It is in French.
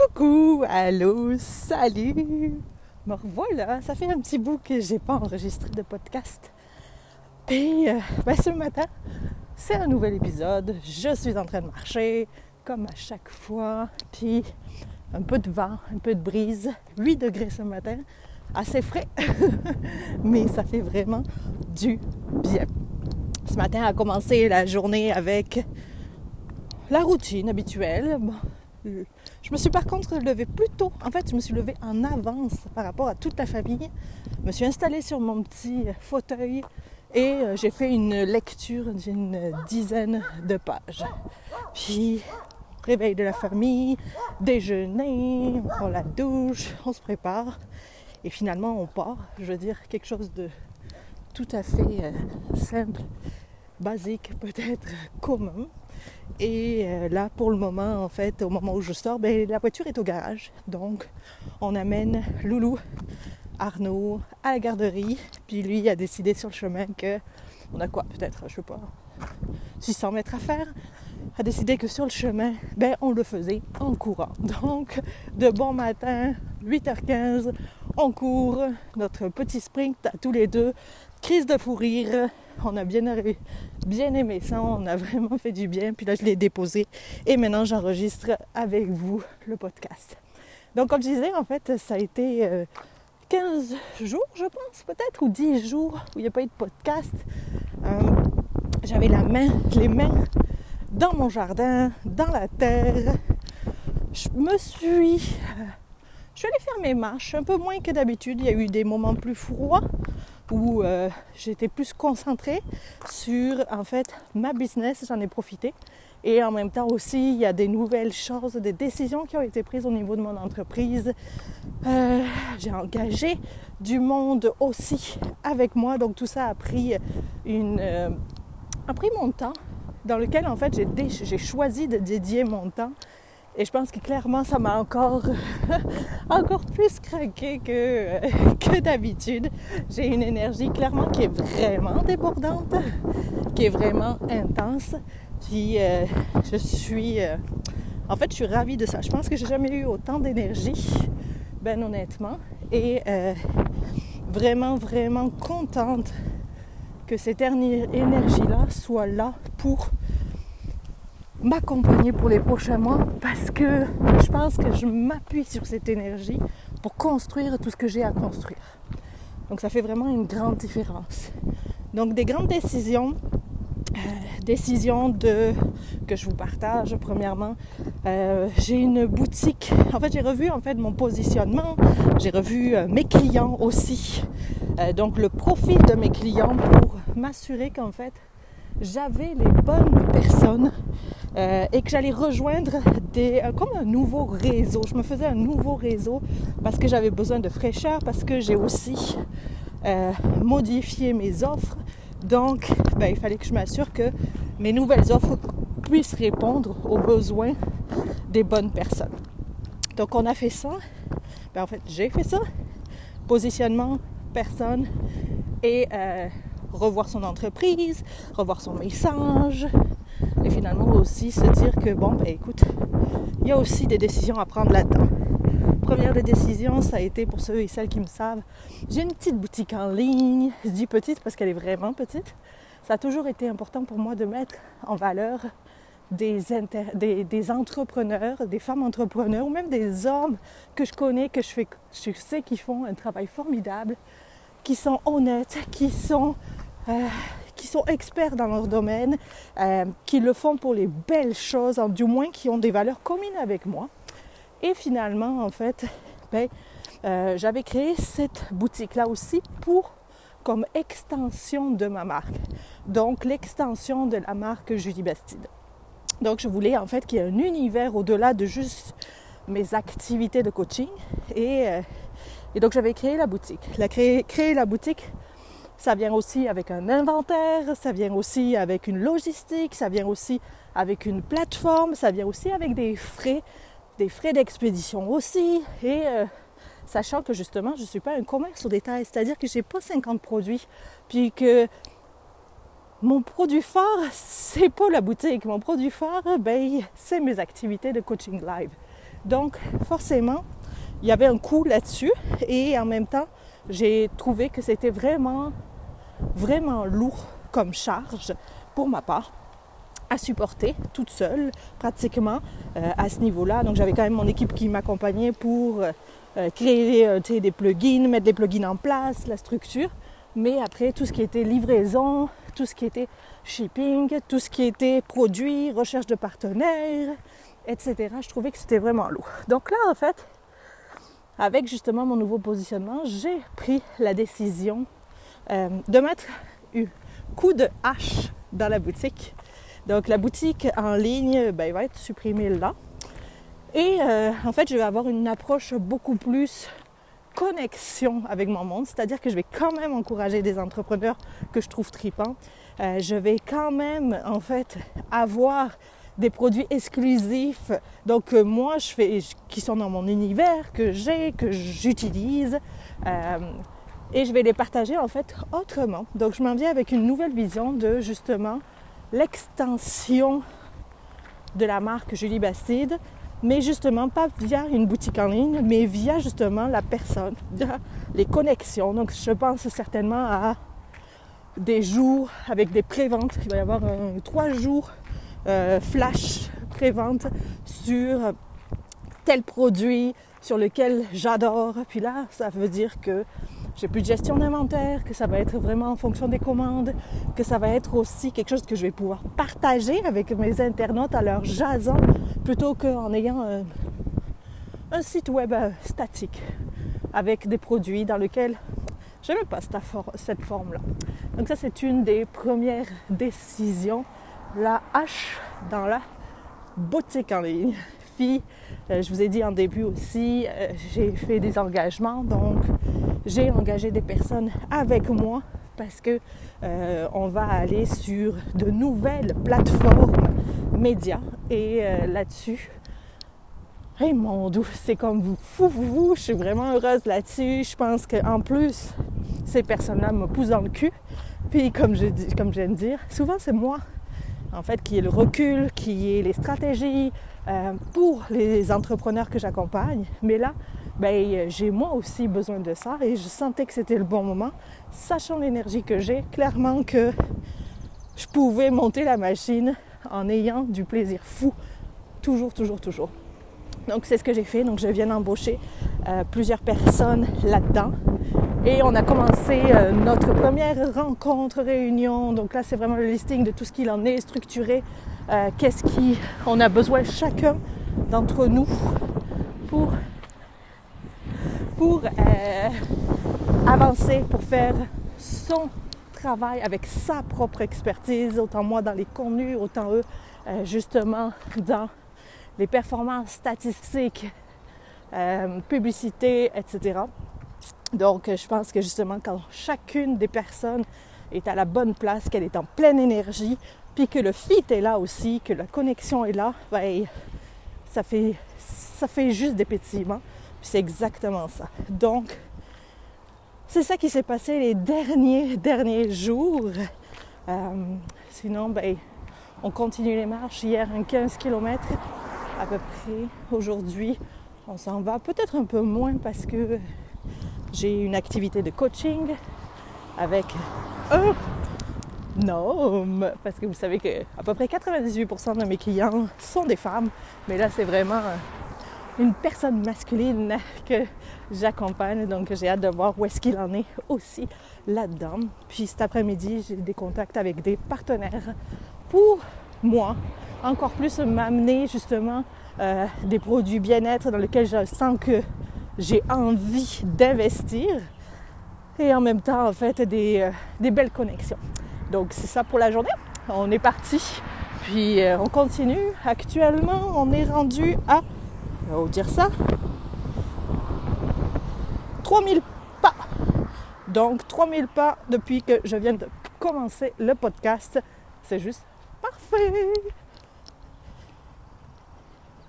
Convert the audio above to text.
Coucou, allô, salut. Me revoilà, ça fait un petit bout que j'ai pas enregistré de podcast. Puis, euh, ben, ce matin, c'est un nouvel épisode. Je suis en train de marcher, comme à chaque fois. Puis, un peu de vent, un peu de brise. 8 degrés ce matin, assez frais, mais ça fait vraiment du bien. Ce matin a commencé la journée avec la routine habituelle. Je me suis par contre levée plus tôt. En fait, je me suis levée en avance par rapport à toute la famille. Je me suis installée sur mon petit fauteuil et euh, j'ai fait une lecture d'une dizaine de pages. Puis, réveil de la famille, déjeuner, on prend la douche, on se prépare et finalement on part. Je veux dire, quelque chose de tout à fait euh, simple, basique, peut-être commun. Et euh, là, pour le moment, en fait, au moment où je sors, ben, la voiture est au garage. Donc, on amène Loulou, Arnaud à la garderie. Puis lui a décidé sur le chemin que on a quoi Peut-être, je sais pas, 600 mètres à faire. A décidé que sur le chemin, ben, on le faisait en courant. Donc, de bon matin, 8h15, on court notre petit sprint à tous les deux. Crise de fou rire, on a bien, aimé ça, on a vraiment fait du bien. Puis là, je l'ai déposé et maintenant, j'enregistre avec vous le podcast. Donc, comme je disais, en fait, ça a été 15 euh, jours, je pense, peut-être, ou 10 jours où il n'y a pas eu de podcast. Euh, j'avais la main, les mains dans mon jardin, dans la terre. Je me suis. Euh, je suis allée faire mes marches un peu moins que d'habitude. Il y a eu des moments plus froids où euh, j'étais plus concentrée sur en fait ma business, j'en ai profité. Et en même temps aussi, il y a des nouvelles choses, des décisions qui ont été prises au niveau de mon entreprise. Euh, j'ai engagé du monde aussi avec moi, donc tout ça a pris, une, euh, a pris mon temps, dans lequel en fait j'ai choisi de dédier mon temps et je pense que clairement, ça m'a encore, encore plus craqué que, d'habitude. J'ai une énergie clairement qui est vraiment débordante, qui est vraiment intense. Puis euh, je suis, euh, en fait, je suis ravie de ça. Je pense que j'ai jamais eu autant d'énergie, ben honnêtement, et euh, vraiment, vraiment contente que cette énergie-là soit là pour m'accompagner pour les prochains mois parce que je pense que je m'appuie sur cette énergie pour construire tout ce que j'ai à construire. Donc ça fait vraiment une grande différence. Donc des grandes décisions, euh, décisions de que je vous partage premièrement. Euh, j'ai une boutique. En fait, j'ai revu en fait mon positionnement. J'ai revu euh, mes clients aussi. donc le profil de mes clients pour m'assurer qu'en fait j'avais les bonnes personnes euh, et que j'allais rejoindre des, euh, comme un nouveau réseau. Je me faisais un nouveau réseau parce que j'avais besoin de fraîcheur, parce que j'ai aussi euh, modifié mes offres. Donc, ben, il fallait que je m'assure que mes nouvelles offres puissent répondre aux besoins des bonnes personnes. Donc, on a fait ça. Ben, en fait, j'ai fait ça. Positionnement, personne et revoir son entreprise, revoir son message, et finalement aussi se dire que bon, ben écoute, il y a aussi des décisions à prendre là-dedans. Première des décisions, ça a été pour ceux et celles qui me savent, j'ai une petite boutique en ligne, je dis petite parce qu'elle est vraiment petite. Ça a toujours été important pour moi de mettre en valeur des, des, entrepreneurs, des femmes entrepreneurs ou même des hommes que je connais, que je, fais, je sais qu'ils font un travail formidable, qui sont honnêtes, qui sont euh, qui sont experts dans leur domaine, euh, qui le font pour les belles choses, du moins qui ont des valeurs communes avec moi. Et finalement, en fait, ben, euh, j'avais créé cette boutique-là aussi pour comme extension de ma marque. Donc l'extension de la marque Julie Bastide. Donc je voulais en fait qu'il y ait un univers au-delà de juste mes activités de coaching. Et, et donc j'avais créé la boutique. La créer, créer la boutique, ça vient aussi avec un inventaire, ça vient aussi avec une logistique, ça vient aussi avec une plateforme, ça vient aussi avec des frais, des frais d'expédition aussi. Et euh, sachant que justement, je ne suis pas un commerce au détail, c'est-à-dire que je n'ai pas 50 produits, puis que mon produit phare, c'est pas la boutique. Mon produit phare, ben, c'est mes activités de coaching live. Donc forcément, il y avait un coût là-dessus et en même temps, j'ai trouvé que c'était vraiment, vraiment lourd comme charge pour ma part à supporter toute seule pratiquement euh, à ce niveau-là. Donc j'avais quand même mon équipe qui m'accompagnait pour euh, créer euh, des plugins, mettre des plugins en place, la structure. Mais après, tout ce qui était livraison, tout ce qui était shipping, tout ce qui était produit, recherche de partenaires, etc., je trouvais que c'était vraiment lourd. Donc là, en fait, avec justement mon nouveau positionnement, j'ai pris la décision euh, de mettre un coup de hache dans la boutique. Donc la boutique en ligne ben, va être supprimée là. Et euh, en fait, je vais avoir une approche beaucoup plus connexion avec mon monde, c'est-à-dire que je vais quand même encourager des entrepreneurs que je trouve tripants. Euh, je vais quand même, en fait, avoir des produits exclusifs, donc moi, je fais, qui sont dans mon univers, que j'ai, que j'utilise, et je vais les partager en fait autrement. Donc, je m'en viens avec une nouvelle vision de justement l'extension de la marque Julie Bastide mais justement pas via une boutique en ligne, mais via justement la personne, via les connexions. Donc je pense certainement à des jours avec des préventes. Il va y avoir trois jours euh, flash prévente sur tel produit sur lequel j'adore. Puis là, ça veut dire que j'ai plus de gestion d'inventaire, que ça va être vraiment en fonction des commandes, que ça va être aussi quelque chose que je vais pouvoir partager avec mes internautes à leur jasant plutôt qu'en ayant un, site web euh, statique avec des produits dans lesquels je n'aime pas cette forme-là. Donc ça, c'est une des premières décisions. La hache dans la boutique en ligne. Euh, je vous ai dit en début aussi, euh, j'ai fait des engagements. Donc, j'ai engagé des personnes avec moi parce que euh, on va aller sur de nouvelles plateformes médias et là-dessus, hey mon doux, c'est comme vous, fou, vous, je suis vraiment heureuse là-dessus. Je pense qu'en plus, ces personnes-là me poussent dans le cul. Puis comme je comme j'aime dire, souvent c'est moi en fait qui ai le recul, qui ai les stratégies euh, pour les entrepreneurs que j'accompagne. Mais là, ben, j'ai moi aussi besoin de ça et je sentais que c'était le bon moment, sachant l'énergie que j'ai, clairement que je pouvais monter la machine en ayant du plaisir fou, toujours, toujours, toujours. Donc c'est ce que j'ai fait, donc je viens d'embaucher euh, plusieurs personnes là-dedans. Et on a commencé euh, notre première rencontre, réunion. Donc là, c'est vraiment le listing de tout ce qu'il en est, structuré. Euh, qu'est-ce qu'on a besoin chacun d'entre nous pour euh, avancer, pour faire son travail avec sa propre expertise, autant moi dans les contenus, autant eux justement dans les performances statistiques, publicité, etc. Donc je pense que justement quand chacune des personnes est à la bonne place, qu'elle est en pleine énergie, puis que le fit est là aussi, que la connexion est là, ben, ça, fait, ça fait juste des pétillements c'est exactement ça. Donc, c'est ça qui s'est passé les derniers, derniers jours. Euh, sinon, ben, on continue les marches. Hier, un 15 km à peu près. Aujourd'hui, on s'en va peut-être un peu moins parce que j'ai une activité de coaching avec un homme. Parce que vous savez que à peu près 98% de mes clients sont des femmes. Mais là, c'est vraiment une personne masculine que j'accompagne. Donc j'ai hâte de voir où est-ce qu'il en est aussi là-dedans. Puis cet après-midi, j'ai des contacts avec des partenaires pour moi, encore plus m'amener justement euh, des produits bien-être dans lesquels je sens que j'ai envie d'investir et en même temps en fait des, euh, des belles connexions. Donc c'est ça pour la journée. On est parti. Puis euh, on continue. Actuellement, on est rendu à on va dire ça. 3000 pas. Donc 3000 pas depuis que je viens de commencer le podcast. C'est juste parfait.